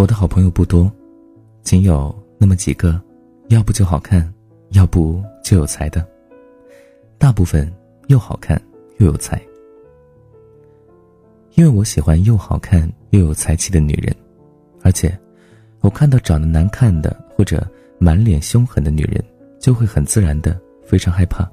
我的好朋友不多，仅有那么几个，要不就好看，要不就有才的。大部分又好看又有才。因为我喜欢又好看又有才气的女人，而且，我看到长得难看的或者满脸凶狠的女人，就会很自然的非常害怕。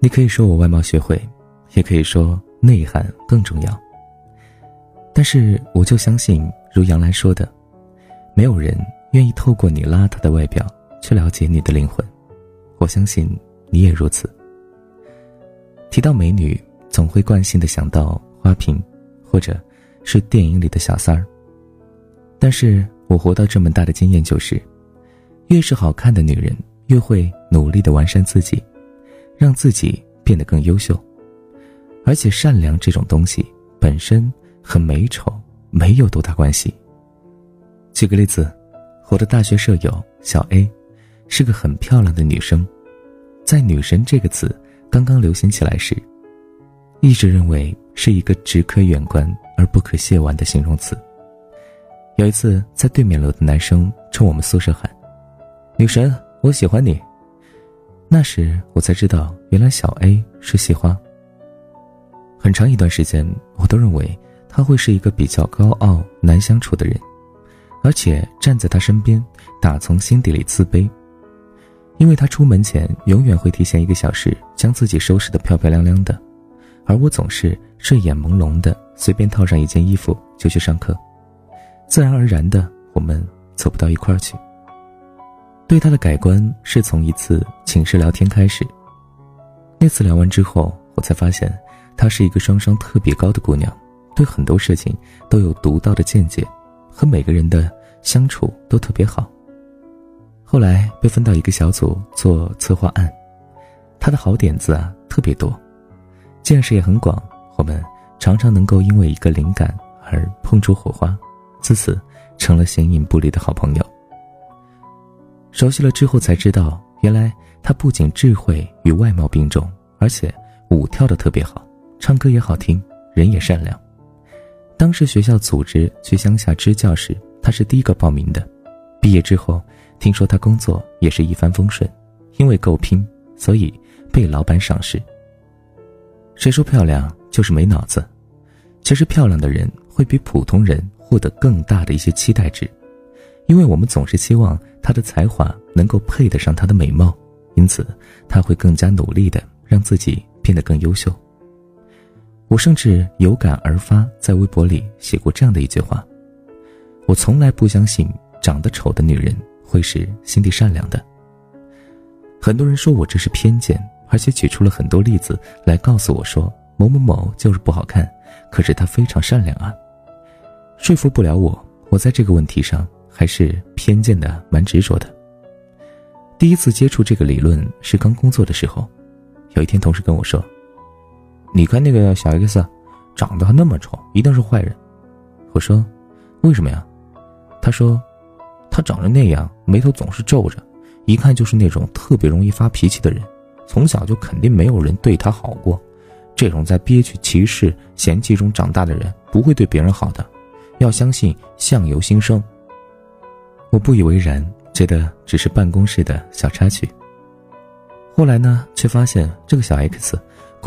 你可以说我外貌协会，也可以说内涵更重要。但是我就相信，如杨澜说的，没有人愿意透过你邋遢的外表去了解你的灵魂。我相信你也如此。提到美女，总会惯性的想到花瓶，或者是电影里的小三儿。但是我活到这么大的经验就是，越是好看的女人，越会努力的完善自己，让自己变得更优秀。而且善良这种东西本身。和美丑没有多大关系。举个例子，我的大学舍友小 A，是个很漂亮的女生，在“女神”这个词刚刚流行起来时，一直认为是一个只可远观而不可亵玩的形容词。有一次，在对面楼的男生冲我们宿舍喊：“女神，我喜欢你。”那时我才知道，原来小 A 是系花。很长一段时间，我都认为。他会是一个比较高傲、难相处的人，而且站在他身边，打从心底里自卑，因为他出门前永远会提前一个小时将自己收拾得漂漂亮亮的，而我总是睡眼朦胧的，随便套上一件衣服就去上课，自然而然的我们走不到一块儿去。对他的改观是从一次寝室聊天开始，那次聊完之后，我才发现她是一个双商特别高的姑娘。对很多事情都有独到的见解，和每个人的相处都特别好。后来被分到一个小组做策划案，他的好点子啊特别多，见识也很广。我们常常能够因为一个灵感而碰出火花，自此成了形影不离的好朋友。熟悉了之后才知道，原来他不仅智慧与外貌并重，而且舞跳的特别好，唱歌也好听，人也善良。当时学校组织去乡下支教时，他是第一个报名的。毕业之后，听说他工作也是一帆风顺，因为够拼，所以被老板赏识。谁说漂亮就是没脑子？其实漂亮的人会比普通人获得更大的一些期待值，因为我们总是希望他的才华能够配得上他的美貌，因此他会更加努力的让自己变得更优秀。我甚至有感而发，在微博里写过这样的一句话：“我从来不相信长得丑的女人会是心地善良的。”很多人说我这是偏见，而且举出了很多例子来告诉我说某某某就是不好看，可是他非常善良啊。说服不了我，我在这个问题上还是偏见的蛮执着的。第一次接触这个理论是刚工作的时候，有一天同事跟我说。你看那个小 X，长得还那么丑，一定是坏人。我说，为什么呀？他说，他长得那样，眉头总是皱着，一看就是那种特别容易发脾气的人。从小就肯定没有人对他好过，这种在憋屈、歧视、嫌弃中长大的人，不会对别人好的。要相信相由心生。我不以为然，觉得只是办公室的小插曲。后来呢，却发现这个小 X。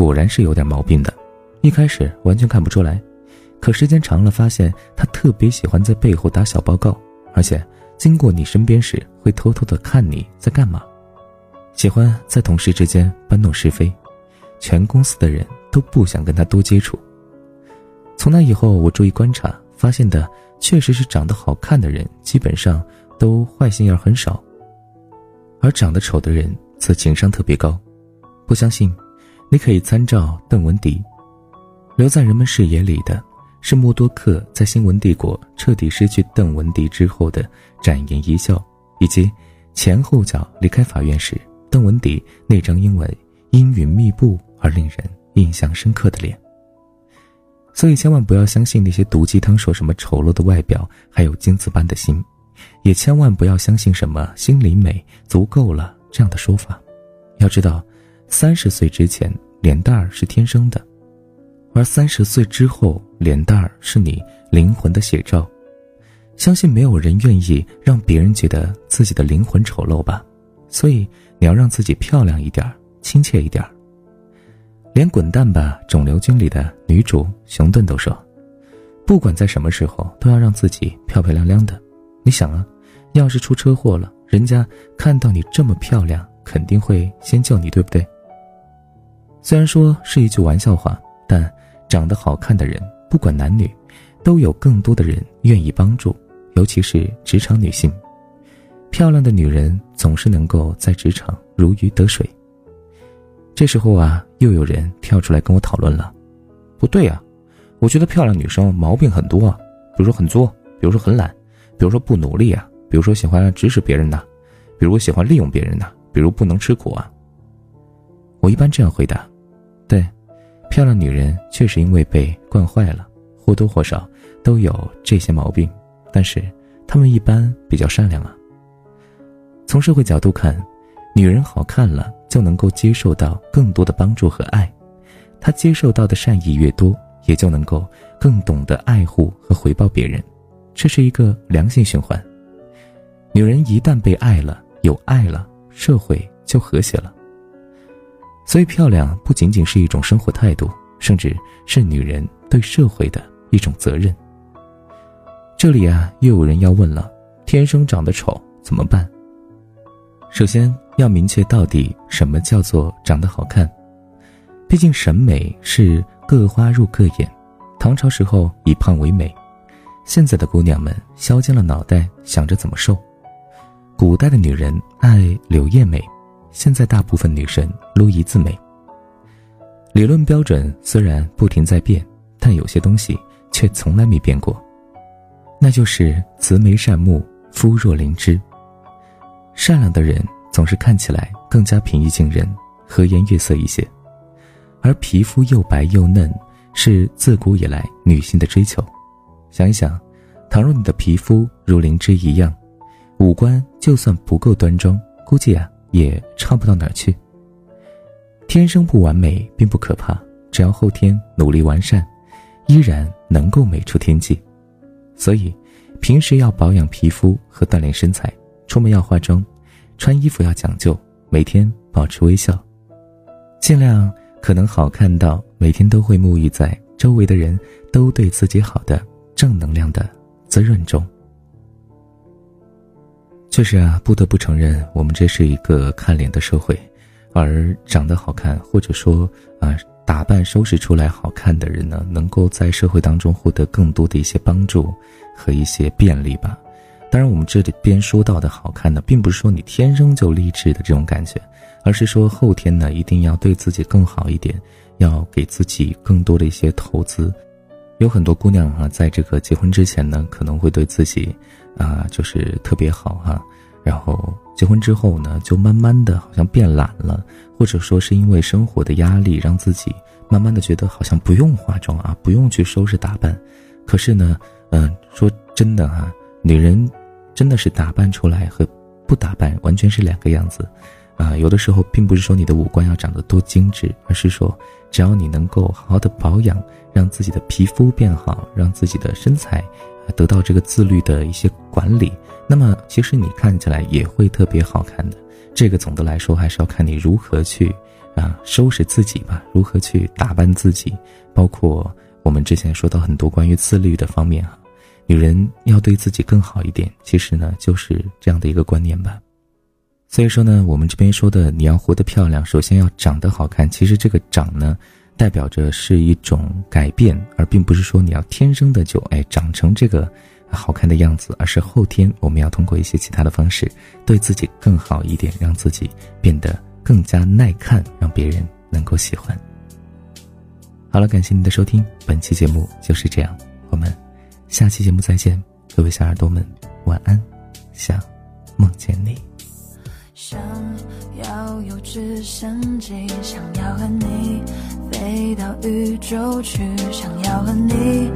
果然是有点毛病的，一开始完全看不出来，可时间长了，发现他特别喜欢在背后打小报告，而且经过你身边时会偷偷的看你在干嘛，喜欢在同事之间搬弄是非，全公司的人都不想跟他多接触。从那以后，我注意观察，发现的确实是长得好看的人基本上都坏心眼很少，而长得丑的人则情商特别高，不相信？你可以参照邓文迪，留在人们视野里的是默多克在新闻帝国彻底失去邓文迪之后的展颜一笑，以及前后脚离开法院时邓文迪那张因为阴云密布而令人印象深刻的脸。所以千万不要相信那些毒鸡汤说什么丑陋的外表还有金子般的心，也千万不要相信什么心里美足够了这样的说法。要知道。三十岁之前，脸蛋儿是天生的，而三十岁之后，脸蛋儿是你灵魂的写照。相信没有人愿意让别人觉得自己的灵魂丑陋吧，所以你要让自己漂亮一点亲切一点连《滚蛋吧，肿瘤君》里的女主熊顿都说：“不管在什么时候，都要让自己漂漂亮亮的。”你想啊，要是出车祸了，人家看到你这么漂亮，肯定会先救你，对不对？虽然说是一句玩笑话，但长得好看的人，不管男女，都有更多的人愿意帮助。尤其是职场女性，漂亮的女人总是能够在职场如鱼得水。这时候啊，又有人跳出来跟我讨论了：“不对呀，我觉得漂亮女生毛病很多啊，比如说很作，比如说很懒，比如说不努力啊，比如说喜欢指使别人呐，比如喜欢利用别人呐，比如不能吃苦啊。”我一般这样回答：“对，漂亮女人确实因为被惯坏了，或多或少都有这些毛病。”但是，她们一般比较善良啊。从社会角度看，女人好看了就能够接受到更多的帮助和爱，她接受到的善意越多，也就能够更懂得爱护和回报别人，这是一个良性循环。女人一旦被爱了，有爱了，社会就和谐了。所以，漂亮不仅仅是一种生活态度，甚至是女人对社会的一种责任。这里啊，又有人要问了：天生长得丑怎么办？首先要明确到底什么叫做长得好看。毕竟审美是各花入各眼，唐朝时候以胖为美，现在的姑娘们削尖了脑袋想着怎么瘦。古代的女人爱柳叶眉，现在大部分女生撸一字眉。理论标准虽然不停在变，但有些东西却从来没变过。那就是慈眉善目，肤若灵芝。善良的人总是看起来更加平易近人，和颜悦色一些，而皮肤又白又嫩，是自古以来女性的追求。想一想，倘若你的皮肤如灵芝一样，五官就算不够端庄，估计啊也差不到哪儿去。天生不完美并不可怕，只要后天努力完善，依然能够美出天际。所以，平时要保养皮肤和锻炼身材，出门要化妆，穿衣服要讲究，每天保持微笑，尽量可能好看到每天都会沐浴在周围的人都对自己好的正能量的滋润中。确实啊，不得不承认，我们这是一个看脸的社会，而长得好看或者说啊。打扮收拾出来好看的人呢，能够在社会当中获得更多的一些帮助和一些便利吧。当然，我们这里边说到的好看呢，并不是说你天生就励志的这种感觉，而是说后天呢一定要对自己更好一点，要给自己更多的一些投资。有很多姑娘啊，在这个结婚之前呢，可能会对自己啊就是特别好哈。然后结婚之后呢，就慢慢的好像变懒了，或者说是因为生活的压力，让自己慢慢的觉得好像不用化妆啊，不用去收拾打扮。可是呢，嗯，说真的哈，女人真的是打扮出来和不打扮完全是两个样子，啊，有的时候并不是说你的五官要长得多精致，而是说只要你能够好好的保养，让自己的皮肤变好，让自己的身材得到这个自律的一些管理。那么，其实你看起来也会特别好看的。这个总的来说还是要看你如何去啊收拾自己吧，如何去打扮自己。包括我们之前说到很多关于自律的方面哈，女人要对自己更好一点。其实呢，就是这样的一个观念吧。所以说呢，我们这边说的你要活得漂亮，首先要长得好看。其实这个长呢，代表着是一种改变，而并不是说你要天生的就哎长成这个。好看的样子，而是后天我们要通过一些其他的方式，对自己更好一点，让自己变得更加耐看，让别人能够喜欢。好了，感谢您的收听，本期节目就是这样，我们下期节目再见，各位小耳朵们晚安，想梦见你。想要有直升机，想要和你飞到宇宙去，想要和你。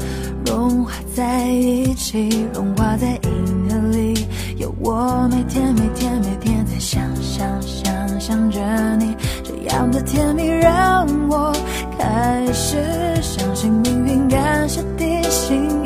融化在一起，融化在银河里，有我每天每天每天在想想想想着你，这样的甜蜜让我开始相信命运，感谢地心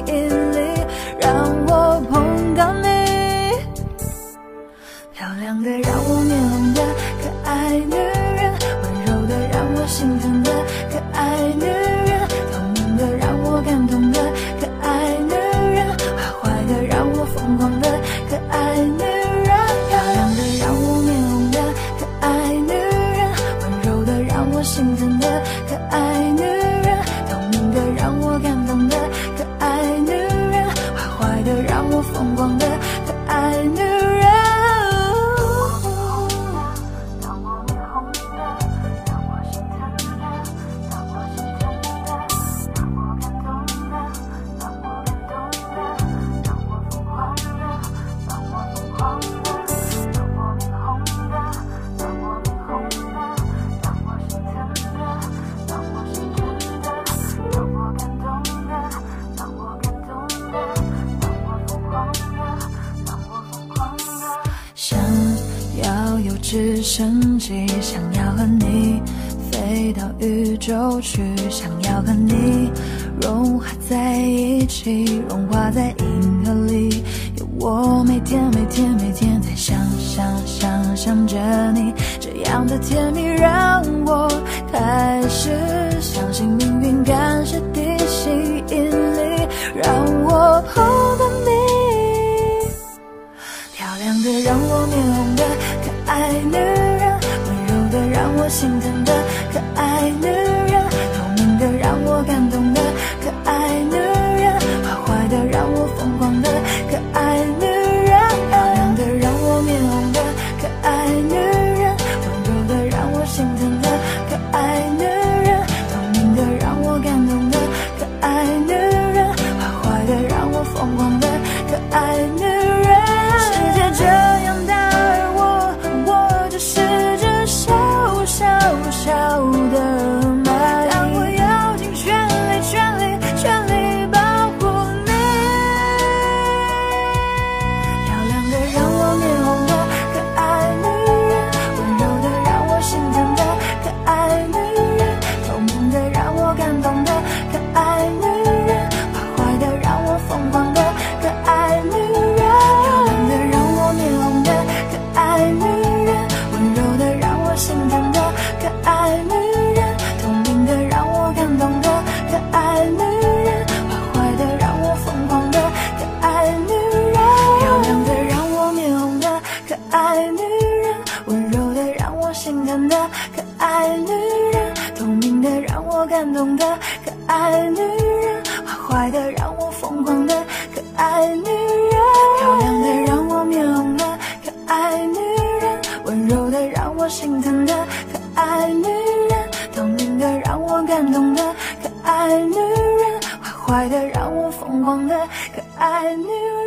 直升机，想要和你飞到宇宙去，想要和你融化在一起，融化在银河里。有我每天每天每天在想想想想着你，这样的甜蜜让我开始相信命运感谢地心引力，让我碰到你。漂亮的让我面红的爱女人，温柔的让我心疼的坏的让我疯狂的可爱女人。漂亮的让我面红的可爱女人，温柔的让我心疼的可爱女人，透明的让我感动的可爱女人，坏坏的让我疯狂的可爱女人。